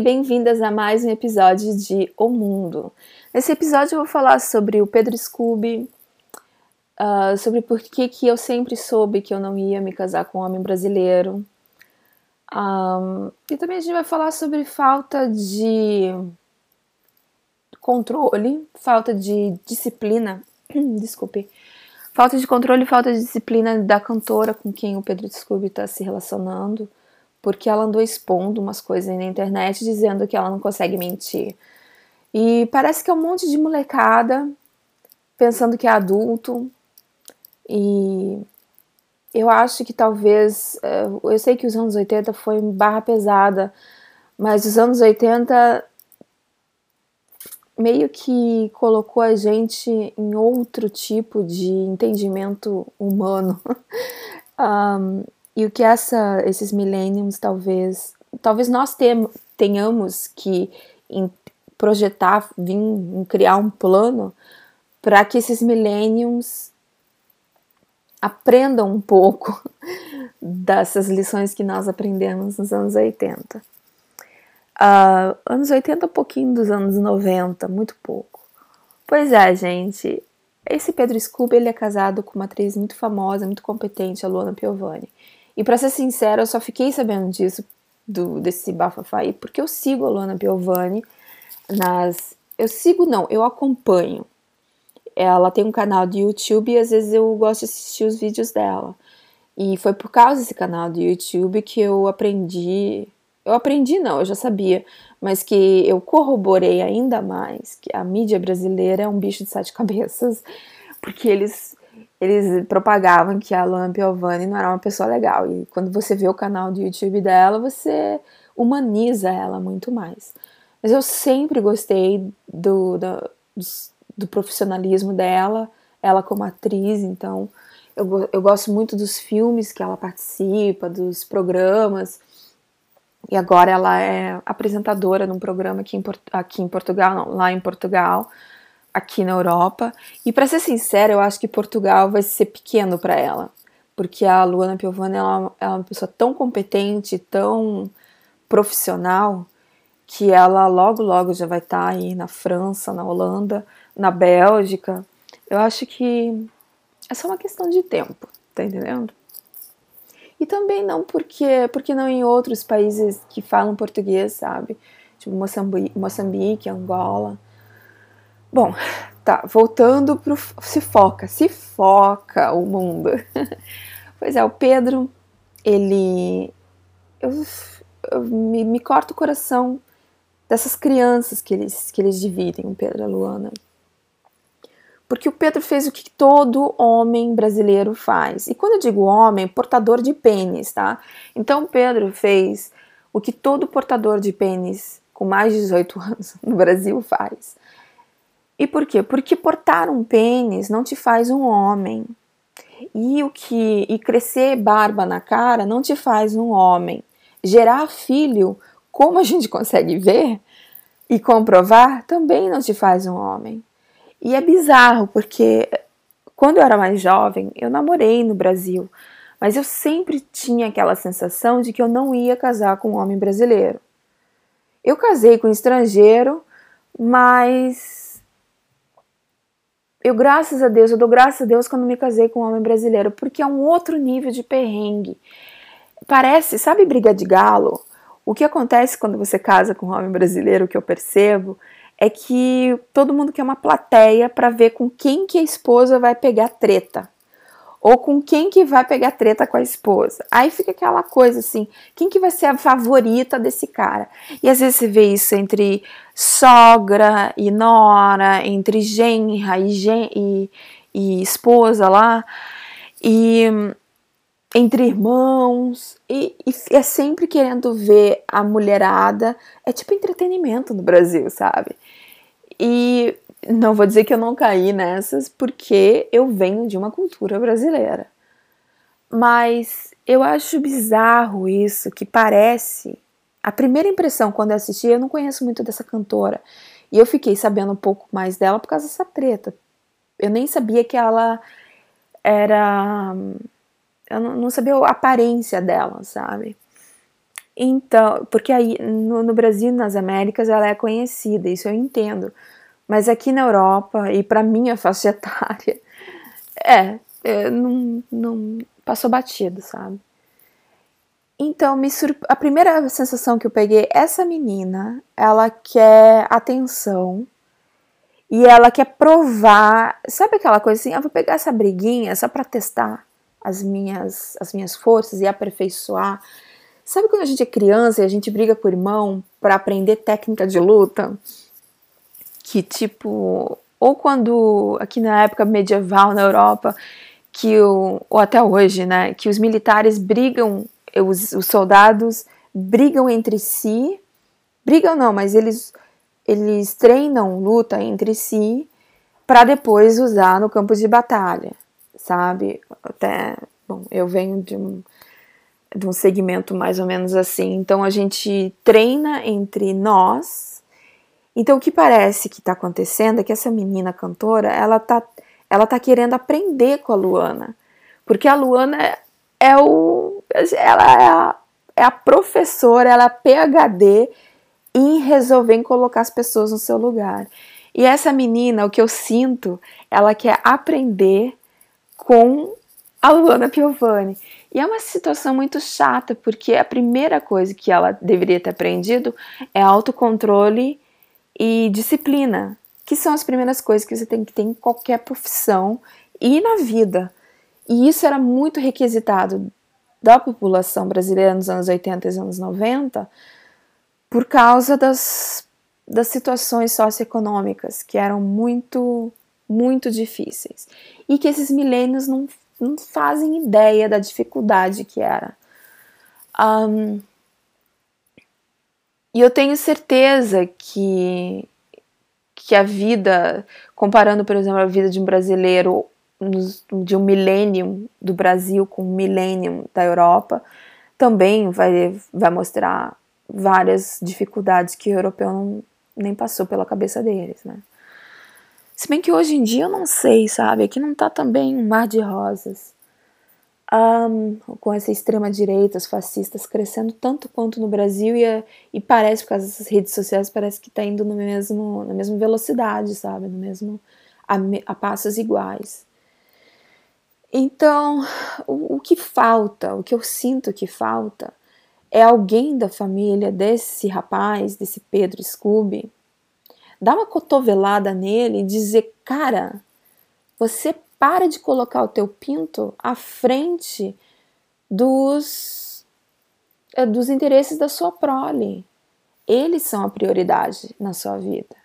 Bem-vindas a mais um episódio de O Mundo. Nesse episódio eu vou falar sobre o Pedro Scooby, uh, sobre por que, que eu sempre soube que eu não ia me casar com um homem brasileiro. Um, e também a gente vai falar sobre falta de controle, falta de disciplina, desculpe, falta de controle e falta de disciplina da cantora com quem o Pedro Scooby está se relacionando porque ela andou expondo umas coisas na internet dizendo que ela não consegue mentir. E parece que é um monte de molecada pensando que é adulto. E eu acho que talvez. Eh, eu sei que os anos 80 foi barra pesada, mas os anos 80 meio que colocou a gente em outro tipo de entendimento humano. um, E o que essa, esses millenniums talvez, talvez nós tenhamos que projetar, vir, criar um plano para que esses millenniums aprendam um pouco dessas lições que nós aprendemos nos anos 80. Uh, ah, anos 80, um pouquinho dos anos 90, muito pouco. Pois é, gente. Esse Pedro Scooby ele é casado com uma atriz muito famosa, muito competente, a Luana Piovani. E para ser sincera, eu só fiquei sabendo disso, do, desse bafafá aí, porque eu sigo a Luana Piovani nas. Eu sigo, não, eu acompanho. Ela tem um canal de YouTube e às vezes eu gosto de assistir os vídeos dela. E foi por causa desse canal do YouTube que eu aprendi. Eu aprendi, não, eu já sabia, mas que eu corroborei ainda mais que a mídia brasileira é um bicho de sete cabeças, porque eles eles propagavam que a Luana Piovani não era uma pessoa legal. E quando você vê o canal do YouTube dela, você humaniza ela muito mais. Mas eu sempre gostei do, do, do profissionalismo dela, ela como atriz, então eu, eu gosto muito dos filmes que ela participa, dos programas. E agora ela é apresentadora num programa aqui em, aqui em Portugal, não, lá em Portugal, aqui na Europa. E para ser sincera, eu acho que Portugal vai ser pequeno para ela, porque a Luana Piovani ela, ela é uma pessoa tão competente, tão profissional, que ela logo logo já vai estar tá aí na França, na Holanda, na Bélgica. Eu acho que é só uma questão de tempo, tá entendendo? E também não porque, porque não em outros países que falam português, sabe? Tipo Moçambique, Moçambique Angola. Bom, tá, voltando pro. Se foca, se foca o mundo. pois é, o Pedro, ele. Eu, eu me, me o coração dessas crianças que eles, que eles dividem, o Pedro e a Luana. Porque o Pedro fez o que todo homem brasileiro faz. E quando eu digo homem, portador de pênis, tá? Então o Pedro fez o que todo portador de pênis com mais de 18 anos no Brasil faz. E por quê? Porque portar um pênis não te faz um homem. E o que e crescer barba na cara não te faz um homem. Gerar filho, como a gente consegue ver e comprovar, também não te faz um homem. E é bizarro porque quando eu era mais jovem, eu namorei no Brasil, mas eu sempre tinha aquela sensação de que eu não ia casar com um homem brasileiro. Eu casei com um estrangeiro, mas eu, graças a Deus, eu dou graças a Deus quando me casei com um homem brasileiro, porque é um outro nível de perrengue. Parece, sabe briga de galo? O que acontece quando você casa com um homem brasileiro, que eu percebo, é que todo mundo quer uma plateia para ver com quem que a esposa vai pegar treta ou com quem que vai pegar treta com a esposa. Aí fica aquela coisa assim, quem que vai ser a favorita desse cara? E às vezes você vê isso entre sogra e nora, entre genra e, gen e, e esposa lá, e entre irmãos, e, e é sempre querendo ver a mulherada, é tipo entretenimento no Brasil, sabe? E não vou dizer que eu não caí nessas, porque eu venho de uma cultura brasileira. Mas eu acho bizarro isso, que parece. A primeira impressão quando eu assisti, eu não conheço muito dessa cantora. E eu fiquei sabendo um pouco mais dela por causa dessa treta. Eu nem sabia que ela era. Eu não sabia a aparência dela, sabe? Então, porque aí no, no Brasil, nas Américas, ela é conhecida, isso eu entendo. Mas aqui na Europa, e para minha faixa etária, é, é, não, não passou batido, sabe? Então, me surp... a primeira sensação que eu peguei, essa menina, ela quer atenção e ela quer provar, sabe aquela coisa assim, ah, vou pegar essa briguinha só para testar as minhas as minhas forças e aperfeiçoar. Sabe quando a gente é criança e a gente briga com o irmão para aprender técnica de luta? Que tipo, ou quando aqui na época medieval na Europa, que o, ou até hoje, né, que os militares brigam os, os soldados brigam entre si, brigam não, mas eles eles treinam luta entre si para depois usar no campo de batalha, sabe? Até, bom, eu venho de um, de um segmento mais ou menos assim. Então a gente treina entre nós. Então o que parece que está acontecendo é que essa menina cantora, ela tá, ela tá querendo aprender com a Luana, porque a Luana é o, ela é a, é a professora, ela é a PhD em resolver colocar as pessoas no seu lugar. E essa menina, o que eu sinto, ela quer aprender com a Luana Piovani. E é uma situação muito chata, porque a primeira coisa que ela deveria ter aprendido é autocontrole e disciplina, que são as primeiras coisas que você tem que ter em qualquer profissão e na vida. E isso era muito requisitado da população brasileira nos anos 80 e anos 90 por causa das, das situações socioeconômicas que eram muito, muito difíceis. E que esses milênios não, não fazem ideia da dificuldade que era. Um, e eu tenho certeza que, que a vida, comparando, por exemplo, a vida de um brasileiro de um milênio do Brasil com um milênio da Europa, também vai, vai mostrar várias dificuldades que o europeu não, nem passou pela cabeça deles, né? Se bem que hoje em dia eu não sei, sabe? Aqui não tá também um mar de rosas. Um, com essa extrema-direita, os fascistas crescendo tanto quanto no Brasil e, e parece, por causa das redes sociais, parece que tá indo no mesmo, na mesma velocidade, sabe? No mesmo, a, a passos iguais. Então, o, o que falta, o que eu sinto que falta, é alguém da família desse rapaz, desse Pedro Scooby, dar uma cotovelada nele e dizer: cara, você para de colocar o teu pinto à frente dos, é, dos interesses da sua prole. Eles são a prioridade na sua vida.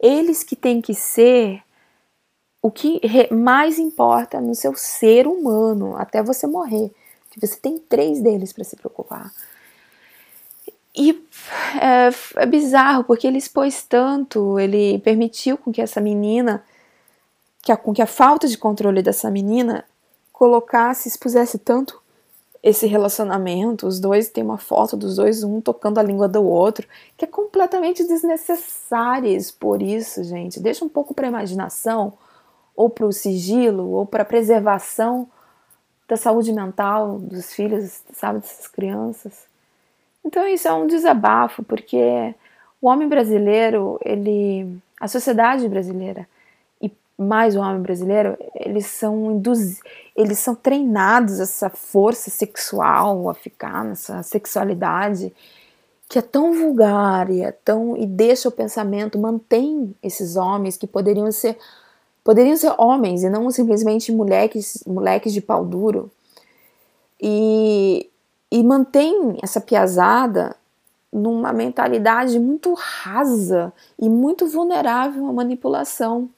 Eles que têm que ser o que mais importa no seu ser humano até você morrer. Que você tem três deles para se preocupar. E é, é, bizarro, porque ele expôs tanto, ele permitiu com que essa menina, que a, com que a falta de controle dessa menina colocasse, expusesse tanto esse relacionamento, os dois têm uma foto dos dois, um tocando a língua do outro, que é completamente desnecessário expor isso, gente. Deixa um pouco para imaginação ou para o sigilo, ou para a preservação da saúde mental dos filhos, sabe, dessas crianças. Então isso é um desabafo, porque o homem brasileiro, ele, a sociedade brasileira mais o homem brasileiro, eles são induz, eles são treinados essa força sexual a ficar nessa sexualidade que é tão vulgar e é tão e deixa o pensamento mantém esses homens que poderiam ser poderiam ser homens e não simplesmente moleques, moleques de pau duro. E, e mantém essa piazada numa mentalidade muito rasa e muito vulnerável à manipulação.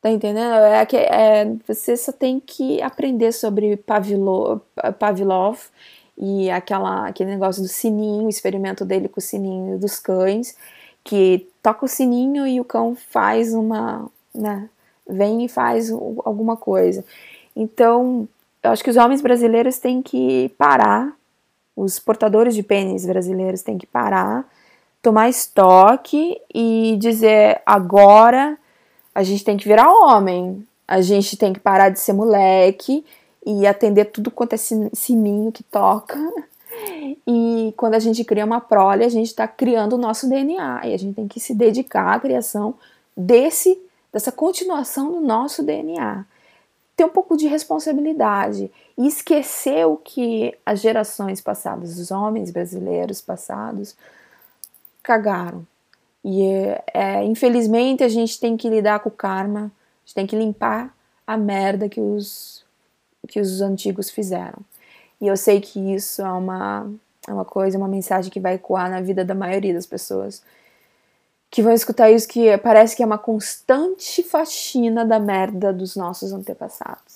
Tá entendendo? É que é, você só tem que aprender sobre Pavlov, Pavlov e aquela, aquele negócio do sininho, o experimento dele com o sininho dos cães, que toca o sininho e o cão faz uma, né, vem e faz alguma coisa. Então, eu acho que os homens brasileiros têm que parar, os portadores de pênis brasileiros têm que parar, tomar estoque e dizer: agora a gente tem que virar homem, a gente tem que parar de ser moleque e atender tudo quanto é sininho que toca E quando a gente cria uma prole, a gente está criando o nosso DNA e a gente tem que se dedicar à criação desse dessa continuação do nosso DNA. Ter um pouco de responsabilidade e esquecer o que as gerações passadas, os homens brasileiros passados, cagaram. E é, infelizmente a gente tem que lidar com o karma, a gente tem que limpar a merda que os, que os antigos fizeram. E eu sei que isso é uma, é uma coisa, uma mensagem que vai ecoar na vida da maioria das pessoas que vão escutar isso que parece que é uma constante faxina da merda dos nossos antepassados.